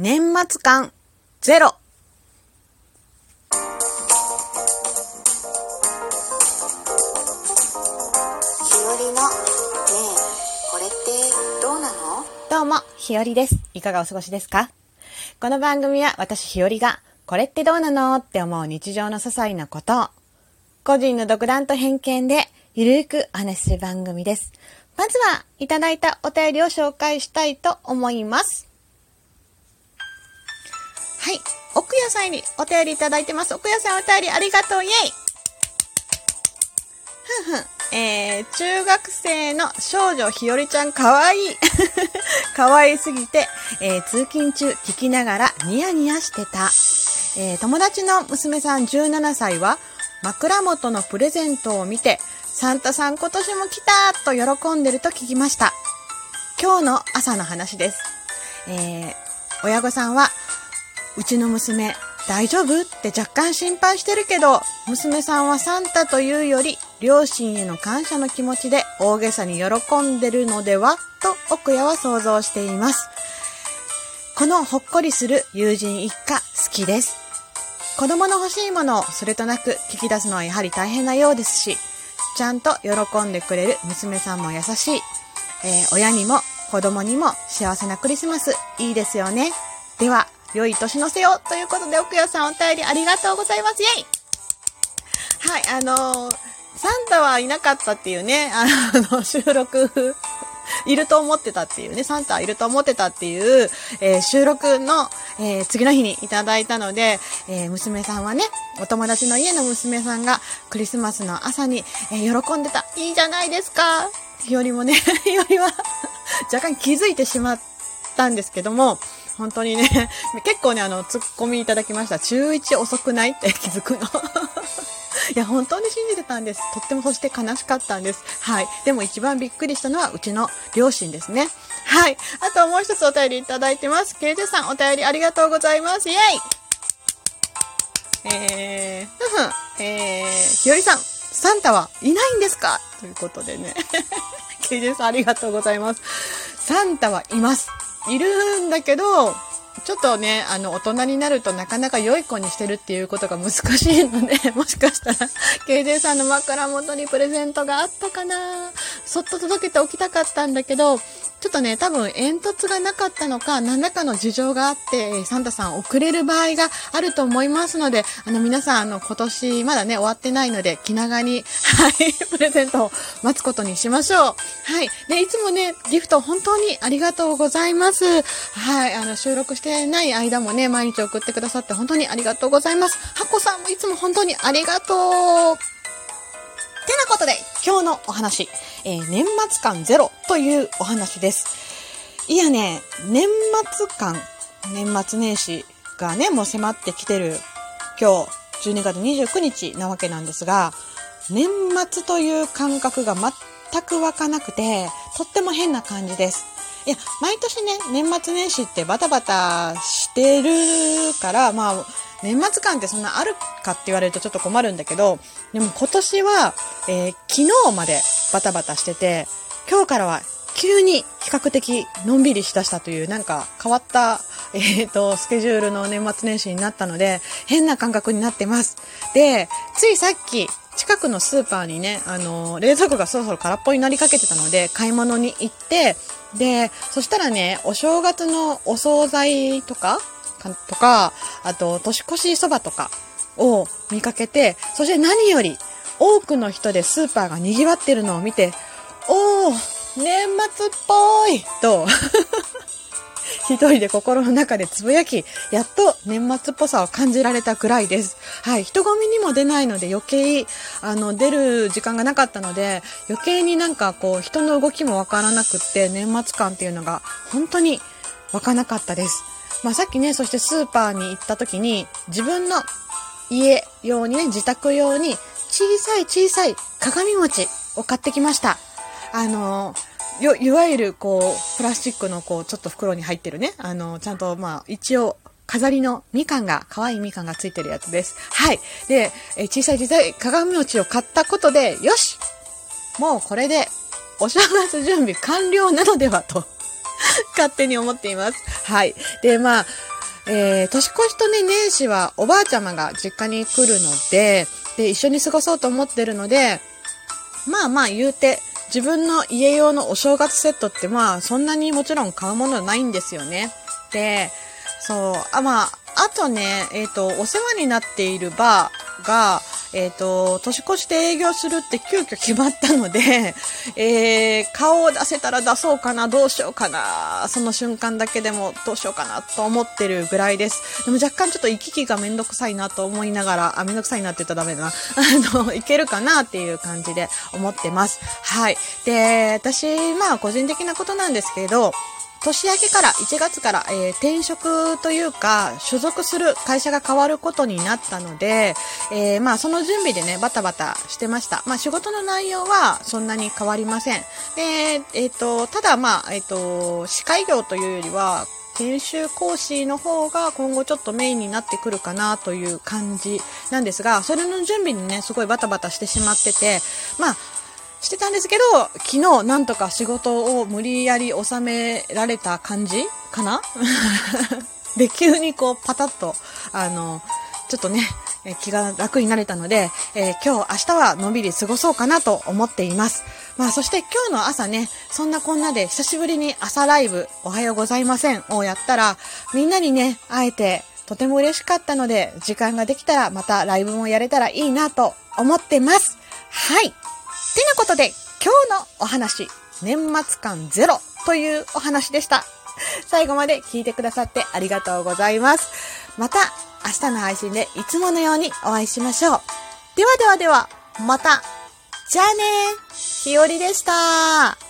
年末感ゼロ日和のねえこれってどうなの？どうも、ひよりです。いかがお過ごしですか？この番組は私ひよりが、これってどうなのって思う日常の些細なことを、個人の独断と偏見で、ゆるーくお話しする番組です。まずは、いただいたお便りを紹介したいと思います。はい。奥屋さんにお便りいただいてます。奥屋さんお便りありがとう、イェイふんふん。えー、中学生の少女ひよりちゃんかわいい。かわいすぎて、えー通勤中聞きながらニヤニヤしてた。えー友達の娘さん17歳は枕元のプレゼントを見て、サンタさん今年も来たと喜んでると聞きました。今日の朝の話です。えー親御さんは、うちの娘、大丈夫？って若干心配してるけど、娘さんはサンタというより、両親への感謝の気持ちで大げさに喜んでるのでは？と奥谷は想像しています。このほっこりする友人一家好きです。子供の欲しいものをそれとなく聞き出すのはやはり大変なようですし、ちゃんと喜んでくれる娘さんも優しい。えー親にも子供にも幸せなクリスマスいいですよね。では、良い年の瀬をということで奥谷さんお便りありがとうございます。イェイはい、あのーサンタはいなかったっていうね、あの、収録、いると思ってたっていうね、サンタいると思ってたっていう、えー収録の、えー次の日にいただいたので、えー娘さんはね、お友達の家の娘さんがクリスマスの朝に、えー喜んでた。いいじゃないですか。よりもね、よりは若干気づいてしまったんですけども、本当にね、結構ね、あの、ツッコミいただきました。中1遅くない？って気づくの。いや、本当に信じてたんです。とってもそして悲しかったんです。はい。でも一番びっくりしたのはうちの両親ですね。はい。あともう一つお便りいただいてます。ケイジさんお便りありがとうございます。イェイえー、ふふん、えー、ひよりさん、サンタはいないんですか？ということでね。ケイジさんありがとうございます。サンタはいます。いるんだけど、ちょっとね、あの、大人になるとなかなか良い子にしてるっていうことが難しいので、もしかしたら、KJ さんの枕元にプレゼントがあったかなそっと届けておきたかったんだけど、ちょっとね、多分煙突がなかったのか、何らかの事情があって、サンタさん遅れる場合があると思いますので、あの、皆さん、あの、今年まだね、終わってないので、気長に、はい、プレゼントを待つことにしましょう。はい。で、いつもね、ギフト本当にありがとうございます。はい。あの、収録してない間もね、毎日送ってくださって本当にありがとうございます。ハコさんもいつも本当にありがとう。てなことで、今日のお話、えー年末感ゼロというお話です。いやね、年末感、年末年始がね、もう迫ってきてる今日、12月29日なわけなんですが、年末という感覚が全く湧かなくて、とっても変な感じです。いや、毎年ね、年末年始ってバタバタしてるから、まあ、年末感ってそんなあるかって言われるとちょっと困るんだけど、でも今年は、えー昨日までバタバタしてて、今日からは急に比較的のんびりしだしたというなんか変わった、えっ、と、スケジュールの年末年始になったので、変な感覚になってます。で、ついさっき、近くのスーパーにね、あの、冷蔵庫がそろそろ空っぽになりかけてたので、買い物に行って、で、そしたらね、お正月のお惣菜とか、かとか、あと、年越しそばとかを見かけて、そして何より、多くの人でスーパーが賑わってるのを見て、おー、年末っぽいと、一人で心の中でつぶやき、やっと年末っぽさを感じられたくらいです。はい。人混みにも出ないので余計、あの、出る時間がなかったので、余計になんかこう、人の動きもわからなくって、年末感っていうのが本当にわかなかったです。まあさっきね、そしてスーパーに行った時に、自分の家用にね、自宅用に、小さい小さい鏡餅を買ってきました。あの、よ、いわゆるこう、プラスチックのこう、ちょっと袋に入ってるね、あの、ちゃんとまあ、一応、飾りのみかんが、可愛いみかんがついてるやつです。はい。で、え小さい小さい鏡餅を買ったことで、よしもうこれで、お正月準備完了なのではと 勝手に思っています。はい。で、まあ、えー、年越しとね、年始はおばあちゃまが実家に来るので、で、一緒に過ごそうと思ってるので、まあまあ言うて、自分の家用のお正月セットってまあそんなにもちろん買うものないんですよね。で、そう、あ、まあ、あとね、えっ、と、お世話になっているバーが、えっ、と、年越しで営業するって急遽決まったので、えー、顔を出せたら出そうかな、どうしようかな、その瞬間だけでもどうしようかなと思ってるぐらいです。でも若干ちょっと行き来がめんどくさいなと思いながら、あ、めんどくさいなって言ったらダメだな。あの、いけるかなっていう感じで思ってます。はい。で、私、まあ個人的なことなんですけど、年明けから1月から、えー転職というか所属する会社が変わることになったので、えーまあその準備でねバタバタしてました。まあ仕事の内容はそんなに変わりません。で、えっ、と、ただまあ、えっ、と、司会業というよりは研修講師の方が今後ちょっとメインになってくるかなという感じなんですが、それの準備にね、すごいバタバタしてしまってて、まあ、してたんですけど、昨日なんとか仕事を無理やり収められた感じかな？で、急にこうパタッと、あの、ちょっとね、気が楽になれたので、えー今日、明日はのんびり過ごそうかなと思っています。まあ、そして今日の朝ね、そんなこんなで久しぶりに朝ライブ、おはようございませんをやったら、みんなにね、会えて、とても嬉しかったので、時間ができたらまたライブもやれたらいいなと思ってます。はい。てなことで、今日のお話、年末感ゼロというお話でした。最後まで聞いてくださってありがとうございます。また明日の配信でいつものようにお会いしましょう。ではではでは、また。じゃあねひよりでした。